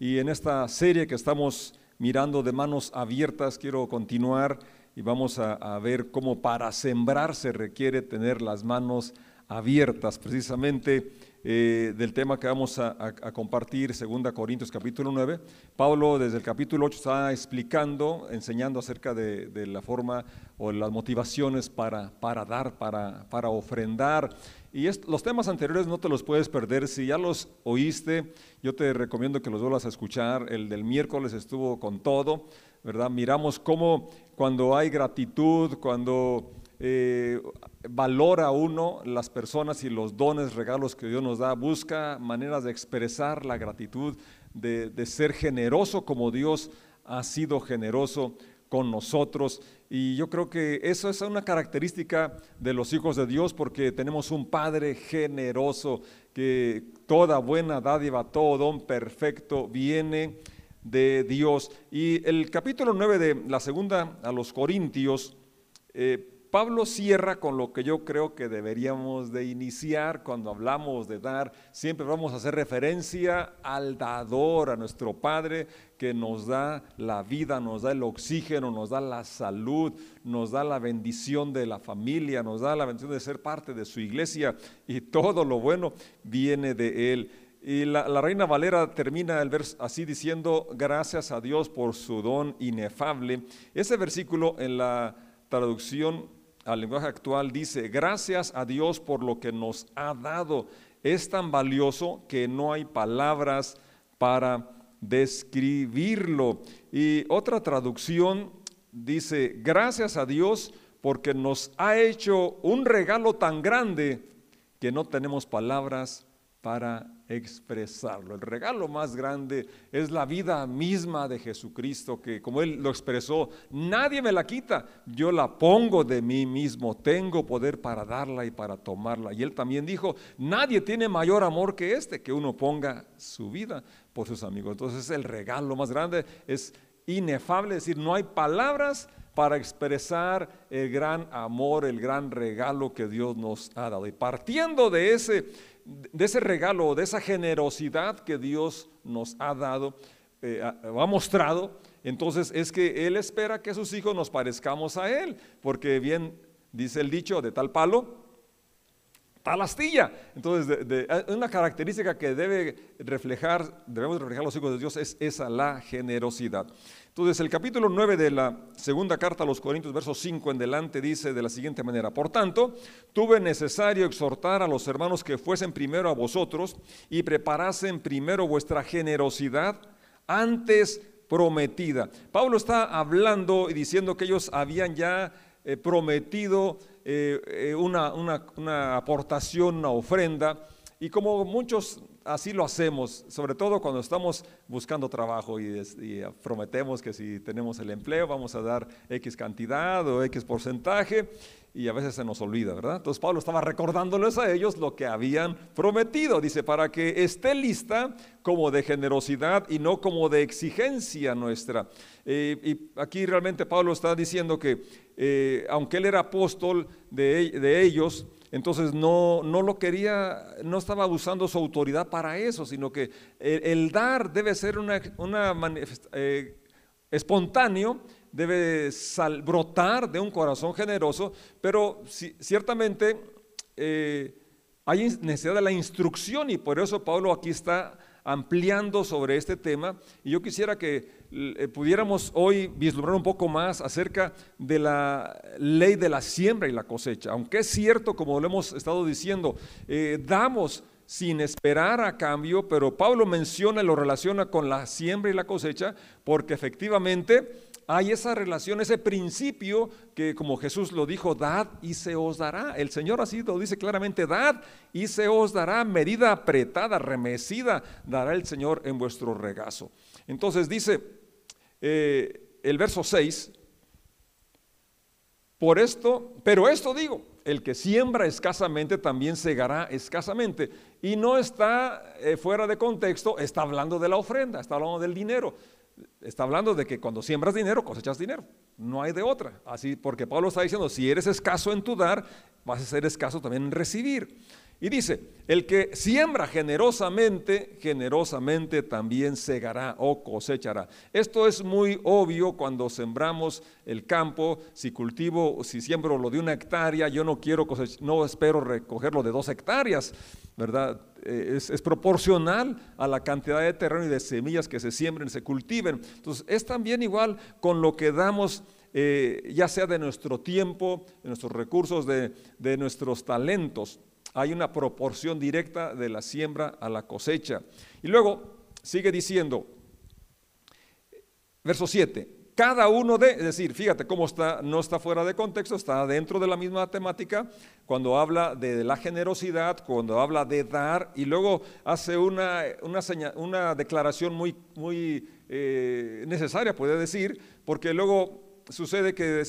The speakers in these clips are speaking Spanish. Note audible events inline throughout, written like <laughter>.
Y en esta serie que estamos mirando de manos abiertas, quiero continuar y vamos a, ver cómo para sembrar se requiere tener las manos abiertas. Precisamente eh, del tema que vamos a, compartir, 2 Corintios capítulo 9. Pablo desde el capítulo 8 está explicando, enseñando acerca de, la forma o las motivaciones para, para dar, para, para ofrendar. Y los temas anteriores no te los puedes perder. Si ya los oíste, yo te recomiendo que los vuelvas a escuchar. El del miércoles estuvo con todo, ¿verdad? Miramos cómo cuando hay gratitud, cuando eh, valora uno las personas y los dones, regalos que Dios nos da, busca maneras de expresar la gratitud, de, ser generoso como Dios ha sido generoso con nosotros. Y yo creo que eso es una característica de los hijos de Dios porque tenemos un Padre generoso, que toda buena dádiva, todo don perfecto viene de Dios. Y el capítulo 9 de la segunda a los Corintios, eh, Pablo cierra con lo que yo creo que deberíamos de iniciar cuando hablamos de dar. Siempre vamos a hacer referencia al dador, a nuestro Padre que nos da la vida, nos da el oxígeno, nos da la salud, nos da la bendición de la familia, nos da la bendición de ser parte de su iglesia y todo lo bueno viene de Él. Y la, la, Reina Valera termina el verso así diciendo, gracias a Dios por su don inefable. Ese versículo en la traducción al lenguaje actual dice, gracias a Dios por lo que nos ha dado. Es tan valioso que no hay palabras para describirlo. Y otra traducción dice, gracias a Dios porque nos ha hecho un regalo tan grande que no tenemos palabras para expresarlo. El regalo más grande es la vida misma de Jesucristo, que como Él lo expresó, nadie me la quita, yo la pongo de mí mismo, tengo poder para darla y para tomarla. Y Él también dijo, nadie tiene mayor amor que este, que uno ponga su vida por sus amigos. Entonces el regalo más grande es inefable, es decir, no hay palabras para expresar el gran amor, el gran regalo que Dios nos ha dado. Y partiendo de ese de ese regalo, de esa generosidad que Dios nos ha dado, eh, ha mostrado, entonces es que Él espera que sus hijos nos parezcamos a Él, porque bien dice el dicho de tal palo, tal astilla. Entonces, de, una característica que debe reflejar, debemos reflejar los hijos de Dios es esa, la generosidad. Entonces, el capítulo 9 de la segunda carta a los Corintios, verso 5 en delante, dice de la siguiente manera, por tanto, tuve necesario exhortar a los hermanos que fuesen primero a vosotros y preparasen primero vuestra generosidad antes prometida. Pablo está hablando y diciendo que ellos habían ya eh, prometido eh, eh, una, una aportación, una ofrenda, y como muchos así lo hacemos, sobre todo cuando estamos buscando trabajo y, prometemos que si tenemos el empleo vamos a dar X cantidad o X porcentaje y a veces se nos olvida, ¿verdad? Entonces Pablo estaba recordándoles a ellos lo que habían prometido, dice, para que esté lista como de generosidad y no como de exigencia nuestra. Eh, y aquí realmente Pablo está diciendo que eh, aunque él era apóstol de, de ellos, entonces no, no lo quería, no estaba usando su autoridad para eso, sino que el, dar debe ser una, una eh, espontáneo, debe brotar de un corazón generoso, pero ciertamente eh, hay necesidad de la instrucción y por eso Pablo aquí está ampliando sobre este tema y yo quisiera que eh, pudiéramos hoy vislumbrar un poco más acerca de la ley de la siembra y la cosecha. Aunque es cierto, como lo hemos estado diciendo, eh, damos sin esperar a cambio, pero Pablo menciona y lo relaciona con la siembra y la cosecha porque efectivamente hay esa relación, ese principio que como Jesús lo dijo, dad y se os dará. El Señor así lo dice claramente, dad y se os dará, medida apretada, remecida, dará el Señor en vuestro regazo. Entonces dice eh, el verso 6, por esto, pero esto digo, el que siembra escasamente también segará escasamente. Y no está eh, fuera de contexto, está hablando de la ofrenda, está hablando del dinero está hablando de que cuando siembras dinero, cosechas dinero. No hay de otra. Así, porque Pablo está diciendo, si eres escaso en tu dar, vas a ser escaso también en recibir. Y dice, el que siembra generosamente, generosamente también segará o cosechará. Esto es muy obvio cuando sembramos el campo. Si cultivo, si siembro lo de una hectárea, yo no quiero no espero recogerlo de dos hectáreas, ¿verdad? Eh, es, es, proporcional a la cantidad de terreno y de semillas que se siembren, se cultiven. Entonces, es también igual con lo que damos eh, ya sea de nuestro tiempo, de nuestros recursos, de, de nuestros talentos. Hay una proporción directa de la siembra a la cosecha. Y luego sigue diciendo, verso 7, cada uno de, es decir, fíjate cómo está, no está fuera de contexto, está dentro de la misma temática, cuando habla de la generosidad, cuando habla de dar, y luego hace una, una, una declaración muy, muy eh, necesaria, puede decir, porque luego sucede que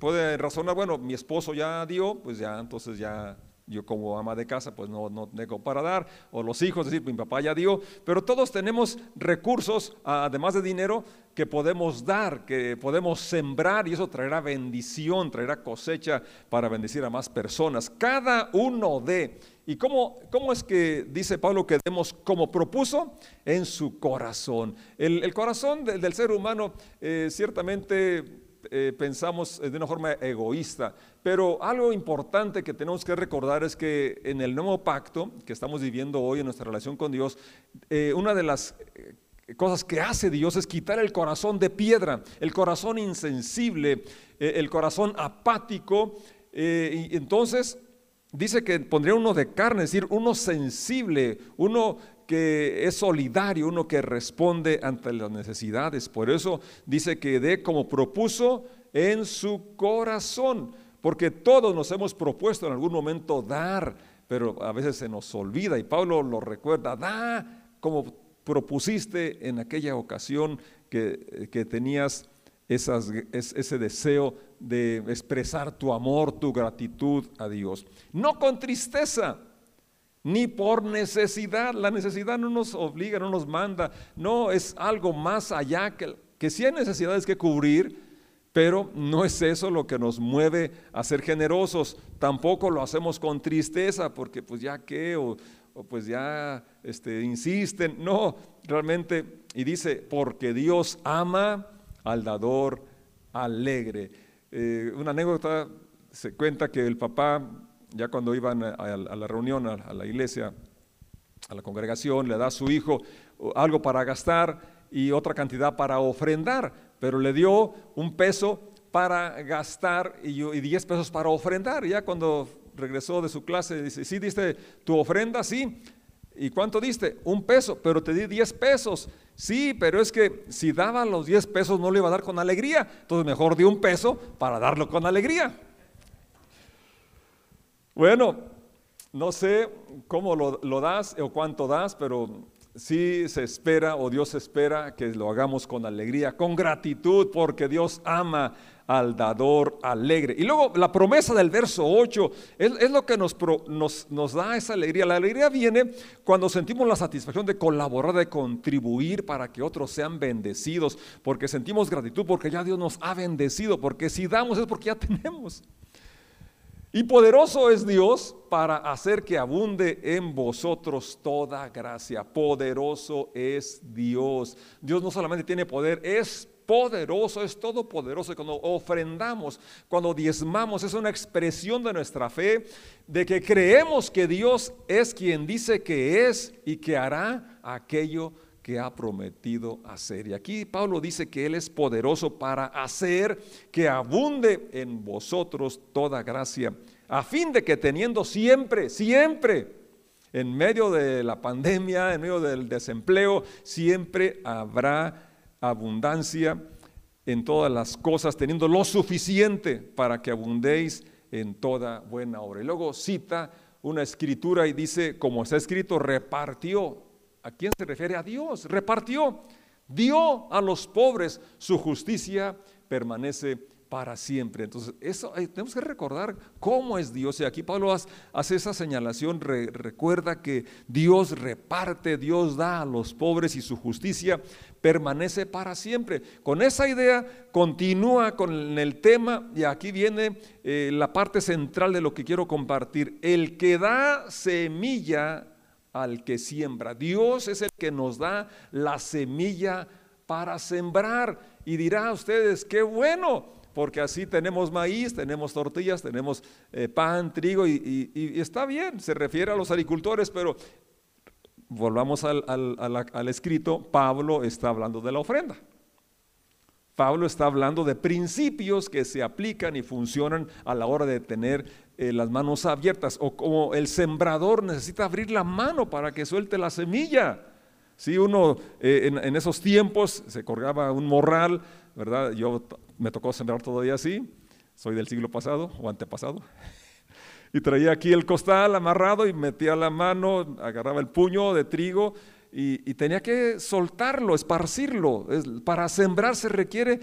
puede razonar, bueno, mi esposo ya dio, pues ya, entonces ya yo como ama de casa, pues no, no tengo para dar, o los hijos, decir, mi papá ya dio, pero todos tenemos recursos, además de dinero, que podemos dar, que podemos sembrar, y eso traerá bendición, traerá cosecha para bendecir a más personas. Cada uno de, ¿y cómo, cómo es que dice Pablo que demos como propuso? En su corazón. El, corazón del, ser humano eh, ciertamente eh, pensamos de una forma egoísta, pero algo importante que tenemos que recordar es que en el nuevo pacto que estamos viviendo hoy en nuestra relación con Dios, eh, una de las eh, cosas que hace Dios es quitar el corazón de piedra, el corazón insensible, el corazón apático, y entonces dice que pondría uno de carne, es decir, uno sensible, uno que es solidario, uno que responde ante las necesidades. Por eso dice que dé como propuso en su corazón, porque todos nos hemos propuesto en algún momento dar, pero a veces se nos olvida y Pablo lo recuerda, da como propusiste en aquella ocasión que, tenías ese deseo de expresar tu amor, tu gratitud a Dios. No con tristeza, ni por necesidad. La necesidad no nos obliga, no nos manda, no es algo más allá que, que hay necesidades que cubrir, pero no es eso lo que nos mueve a ser generosos. Tampoco lo hacemos con tristeza, porque pues ya qué, o, pues ya este, insisten. No, realmente, y dice, porque Dios ama al dador alegre. Eh, una anécdota se cuenta que el papá ya cuando iban a, la reunión, a, la iglesia, a la congregación, le da a su hijo algo para gastar y otra cantidad para ofrendar, pero le dio un peso para gastar y, diez pesos para ofrendar. Ya cuando regresó de su clase, dice, ¿sí diste tu ofrenda? Sí. ¿Y cuánto diste? Un peso, pero te di diez pesos. Sí, pero es que si daba los diez pesos no le iba a dar con alegría. Entonces mejor di un peso para darlo con alegría. Bueno, no sé cómo lo, das o cuánto das, pero sí se espera o Dios espera que lo hagamos con alegría, con gratitud, porque Dios ama al dador alegre. Y luego la promesa del verso 8 es, lo que nos, nos, da esa alegría. La alegría viene cuando sentimos la satisfacción de colaborar, de contribuir para que otros sean bendecidos, porque sentimos gratitud, porque ya Dios nos ha bendecido, porque si damos es porque ya tenemos. Y poderoso es Dios para hacer que abunde en vosotros toda gracia. Poderoso es Dios. Dios no solamente tiene poder, es poderoso, es todopoderoso. Cuando ofrendamos, cuando diezmamos, es una expresión de nuestra fe, de que creemos que Dios es quien dice que es y que hará aquello que ha prometido hacer. Y aquí Pablo dice que Él es poderoso para hacer que abunde en vosotros toda gracia, a fin de que teniendo siempre, siempre, en medio de la pandemia, en medio del desempleo, siempre habrá abundancia en todas las cosas, teniendo lo suficiente para que abundéis en toda buena obra. Y luego cita una escritura y dice, como está escrito, repartió ¿A quién se refiere? A Dios. Repartió, dio a los pobres, su justicia permanece para siempre. Entonces, eso eh, tenemos que recordar cómo es Dios. Y aquí Pablo hace esa señalación, recuerda que Dios reparte, Dios da a los pobres y su justicia permanece para siempre. Con esa idea continúa con el tema y aquí viene eh, la parte central de lo que quiero compartir. El que da semilla al que siembra. Dios es el que nos da la semilla para sembrar. Y dirá a ustedes, qué bueno, porque así tenemos maíz, tenemos tortillas, tenemos eh, pan, trigo y, está bien, se refiere a los agricultores, pero volvamos al, al, escrito, Pablo está hablando de la ofrenda. Pablo está hablando de principios que se aplican y funcionan a la hora de tener eh, las manos abiertas, o como el sembrador necesita abrir la mano para que suelte la semilla. Si uno eh, en, en, esos tiempos se colgaba un morral, ¿verdad? Yo me tocó sembrar todavía así, soy del siglo pasado o antepasado. <laughs> Y traía aquí el costal amarrado y metía la mano, agarraba el puño de trigo y, tenía que soltarlo, esparcirlo. para sembrar se requiere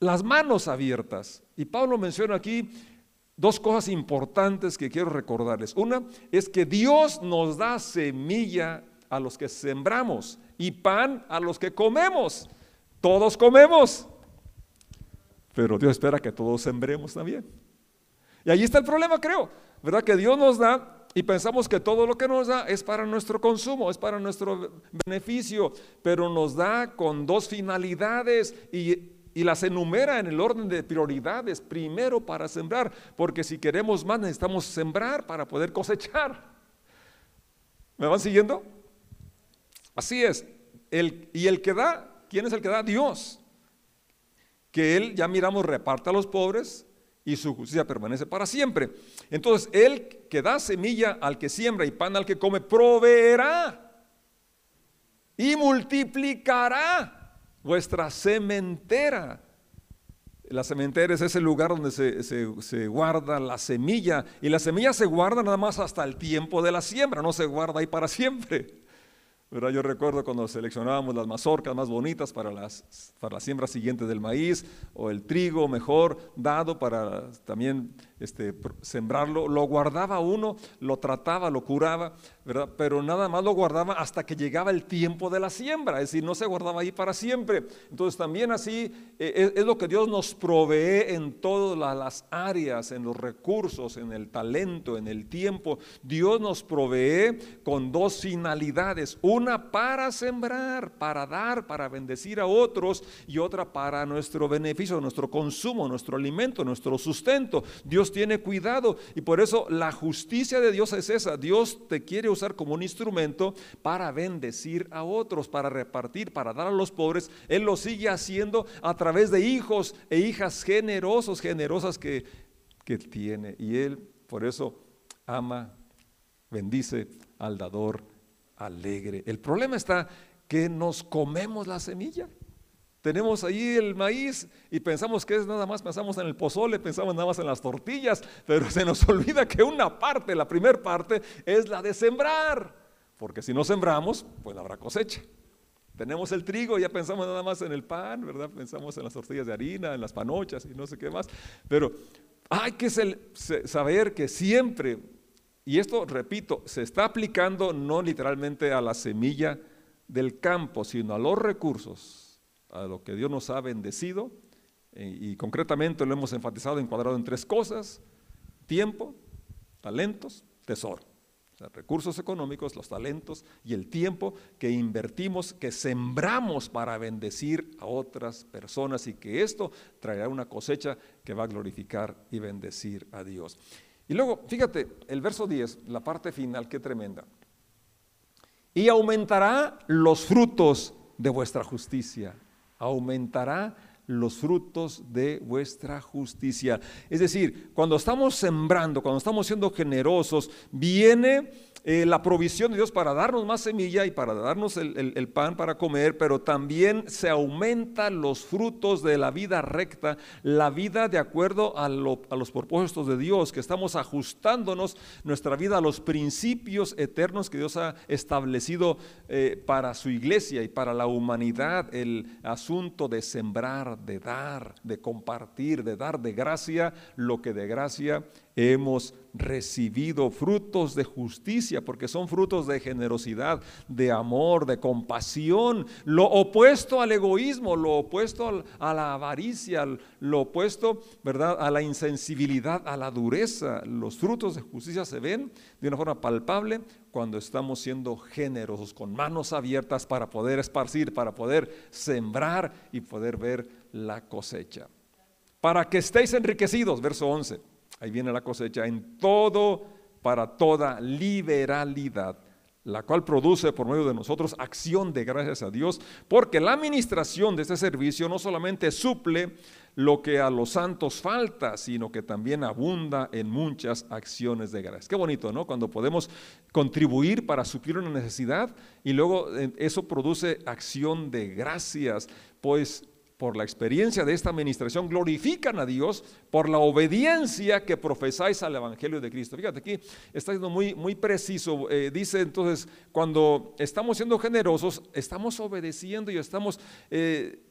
las manos abiertas. Y Pablo menciona aquí dos cosas importantes que quiero recordarles. Una es que Dios nos da semilla a los que sembramos y pan a los que comemos. Todos comemos. Pero Dios espera que todos sembremos también. Y ahí está el problema, creo, ¿verdad? Que Dios nos da y pensamos que todo lo que nos da es para nuestro consumo, es para nuestro beneficio, pero nos da con dos finalidades y, las enumera en el orden de prioridades. Primero para sembrar, porque si queremos más necesitamos sembrar para poder cosechar. ¿Me van siguiendo? Así es. Y el que da, ¿quién es el que da? Dios que Él, ya miramos, reparte a los pobres y su justicia permanece para siempre. Entonces, Él que da semilla al que siembra y pan al que come, proveerá y multiplicará vuestra sementera. La sementera es ese lugar donde se, se, guarda la semilla y la semilla se guarda nada más hasta el tiempo de la siembra, no se guarda ahí para siempre. Yo recuerdo cuando seleccionábamos las mazorcas más bonitas para las, para la siembra siguiente del maíz o el trigo mejor dado para también este, sembrarlo, lo guardaba uno, lo trataba, lo curaba, ¿verdad? Pero nada más lo guardaba hasta que llegaba el tiempo de la siembra, es decir, no se guardaba ahí para siempre. Entonces también así eh, es, lo que Dios nos provee en todas las áreas, en los recursos, en el talento, en el tiempo. Dios nos provee con dos finalidades, una para sembrar, para dar, para bendecir a otros y otra para nuestro beneficio, nuestro consumo, nuestro alimento, nuestro sustento. Dios tiene cuidado y por eso la justicia de Dios es esa. Dios te quiere usar como un instrumento para bendecir a otros, para repartir, para dar a los pobres. Él lo sigue haciendo a través de hijos e hijas generosos, generosas que, que tiene. Y Él por eso ama, bendice al dador alegre. El problema está que nos comemos la semilla. Tenemos ahí el maíz y pensamos que es nada más, pensamos en el pozole, pensamos nada más en las tortillas, pero se nos <laughs> olvida que una parte, la primera parte, es la de sembrar, porque si no sembramos, pues no habrá cosecha. Tenemos el trigo, ya pensamos nada más en el pan, ¿verdad? Pensamos en las tortillas de harina, en las panochas y no sé qué más, pero hay que saber que siempre, y esto repito, se está aplicando no literalmente a la semilla del campo, sino a los recursos a lo que Dios nos ha bendecido eh, y concretamente lo hemos enfatizado, encuadrado en tres cosas, tiempo, talentos, tesoro. O sea, recursos económicos, los talentos y el tiempo que invertimos, que sembramos para bendecir a otras personas y que esto traerá una cosecha que va a glorificar y bendecir a Dios. Y luego, fíjate, el verso 10, la parte final, qué tremenda. Y aumentará los frutos de vuestra justicia aumentará los frutos de vuestra justicia. Es decir, cuando estamos sembrando, cuando estamos siendo generosos, viene eh, la provisión de Dios para darnos más semilla y para darnos el, pan para comer, pero también se aumentan los frutos de la vida recta, la vida de acuerdo a, los propósitos de Dios, que estamos ajustándonos nuestra vida a los principios eternos que Dios ha establecido eh, para su iglesia y para la humanidad, el asunto de sembrar, de dar, de compartir, de dar de gracia lo que de gracia hemos recibido frutos de justicia, porque son frutos de generosidad, de amor, de compasión, lo opuesto al egoísmo, lo opuesto a la avaricia, lo opuesto, ¿verdad?, a la insensibilidad, a la dureza. Los frutos de justicia se ven de una forma palpable cuando estamos siendo generosos, con manos abiertas para poder esparcir, para poder sembrar y poder ver la cosecha. Para que estéis enriquecidos, verso 11 Ahí viene la cosecha en todo, para toda liberalidad, la cual produce por medio de nosotros acción de gracias a Dios, porque la administración de este servicio no solamente suple lo que a los santos falta, sino que también abunda en muchas acciones de gracias. Qué bonito, ¿no? Cuando podemos contribuir para suplir una necesidad y luego eh, eso produce acción de gracias, pues por la experiencia de esta administración, glorifican a Dios por la obediencia que profesáis al Evangelio de Cristo. Fíjate aquí, está siendo muy, muy preciso. Eh, dice entonces, cuando estamos siendo generosos, estamos obedeciendo y estamos... Eh,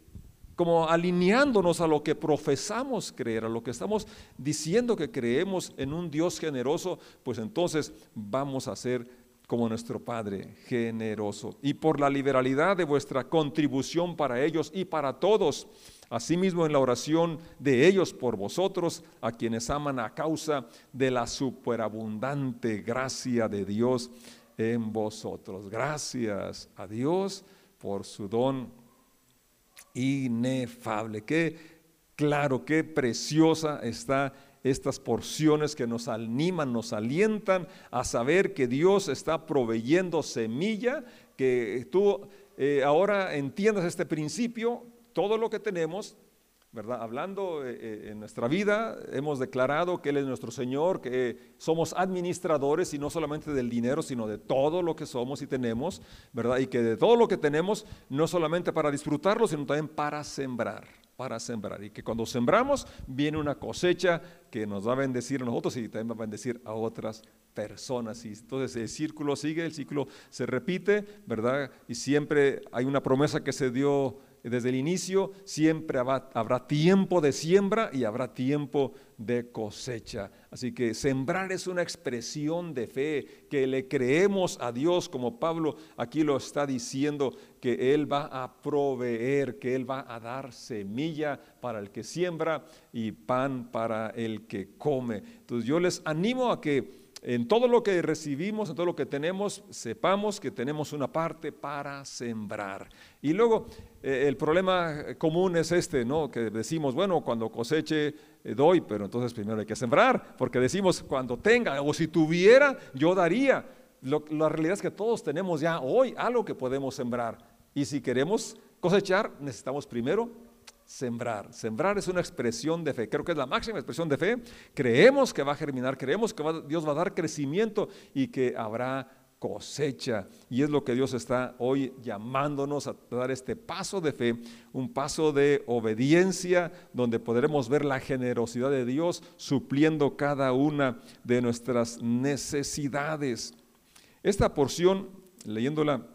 como alineándonos a lo que profesamos creer, a lo que estamos diciendo que creemos en un Dios generoso, pues entonces vamos a ser como nuestro Padre generoso, y por la liberalidad de vuestra contribución para ellos y para todos, asimismo en la oración de ellos por vosotros, a quienes aman a causa de la superabundante gracia de Dios en vosotros. Gracias a Dios por su don inefable. Qué claro, qué preciosa está estas porciones que nos animan, nos alientan a saber que Dios está proveyendo semilla, que tú eh, ahora entiendas este principio, todo lo que tenemos, ¿verdad? Hablando eh, eh, en nuestra vida, hemos declarado que Él es nuestro Señor, que somos administradores y no solamente del dinero, sino de todo lo que somos y tenemos, ¿verdad? Y que de todo lo que tenemos, no solamente para disfrutarlo, sino también para sembrar para sembrar. Y que cuando sembramos viene una cosecha que nos va a bendecir a nosotros y también va a bendecir a otras personas. Y entonces el círculo sigue, el ciclo se repite, ¿verdad? Y siempre hay una promesa que se dio desde el inicio, siempre habrá, tiempo de siembra y habrá tiempo de cosecha. Así que sembrar es una expresión de fe, que le creemos a Dios, como Pablo aquí lo está diciendo, que Él va a proveer, que Él va a dar semilla para el que siembra y pan para el que come. Entonces yo les animo a que en todo lo que recibimos, en todo lo que tenemos, sepamos que tenemos una parte para sembrar. Y luego eh, el problema común es este, ¿no? Que decimos, bueno, cuando coseche eh, doy, pero entonces primero hay que sembrar, porque decimos, cuando tenga o si tuviera, yo daría. la realidad es que todos tenemos ya hoy algo que podemos sembrar. Y si queremos cosechar, necesitamos primero sembrar. Sembrar es una expresión de fe, creo que es la máxima expresión de fe. Creemos que va a germinar, creemos que Dios va a dar crecimiento y que habrá cosecha. Y es lo que Dios está hoy llamándonos a dar este paso de fe, un paso de obediencia, donde podremos ver la generosidad de Dios supliendo cada una de nuestras necesidades. Esta porción, leyéndola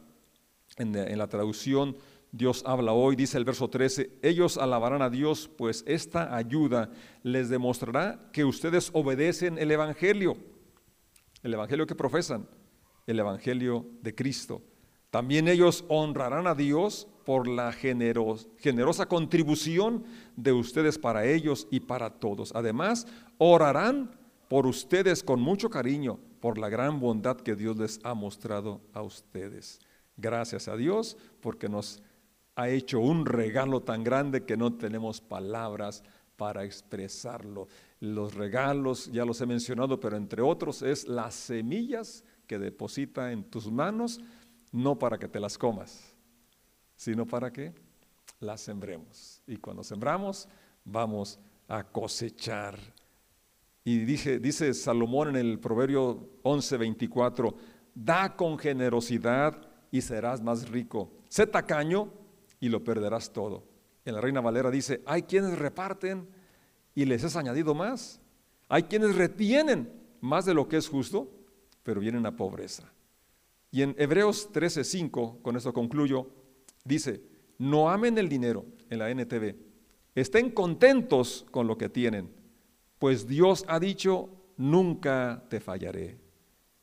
en, en la traducción, Dios habla hoy, dice el verso 13, ellos alabarán a Dios, pues esta ayuda les demostrará que ustedes obedecen el Evangelio, el Evangelio que profesan, el Evangelio de Cristo. También ellos honrarán a Dios por la generosa contribución de ustedes para ellos y para todos. Además, orarán por ustedes con mucho cariño por la gran bondad que Dios les ha mostrado a ustedes. Gracias a Dios porque nos ha hecho un regalo tan grande que no tenemos palabras para expresarlo. Los regalos, ya los he mencionado, pero entre otros es las semillas que deposita en tus manos, no para que te las comas, sino para que las sembremos. Y cuando sembramos, vamos a cosechar. Y dice Salomón en el Proverbio 11:24, da con generosidad y serás más rico. Sé tacaño y lo perderás todo. En la Reina Valera dice, hay quienes reparten y les es añadido más. Hay quienes retienen más de lo que es justo, pero vienen a pobreza. Y en Hebreos 13:5, con esto concluyo, dice, no amen el dinero, en la NTV, estén contentos con lo que tienen, pues Dios ha dicho, nunca te fallaré,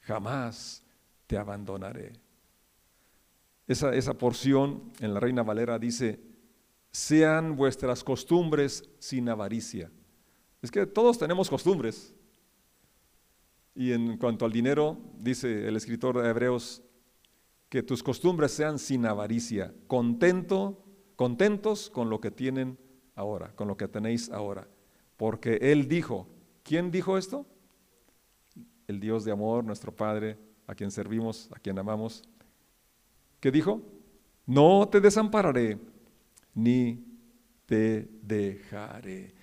jamás te abandonaré. Esa, esa porción en la Reina Valera dice, sean vuestras costumbres sin avaricia. Es que todos tenemos costumbres. Y en cuanto al dinero, dice el escritor de Hebreos, que tus costumbres sean sin avaricia, contento, contentos con lo que tienen ahora, con lo que tenéis ahora. Porque Él dijo, ¿quién dijo esto? El Dios de amor, nuestro Padre, a quien servimos, a quien amamos. ¿Qué dijo? No te desampararé ni te dejaré.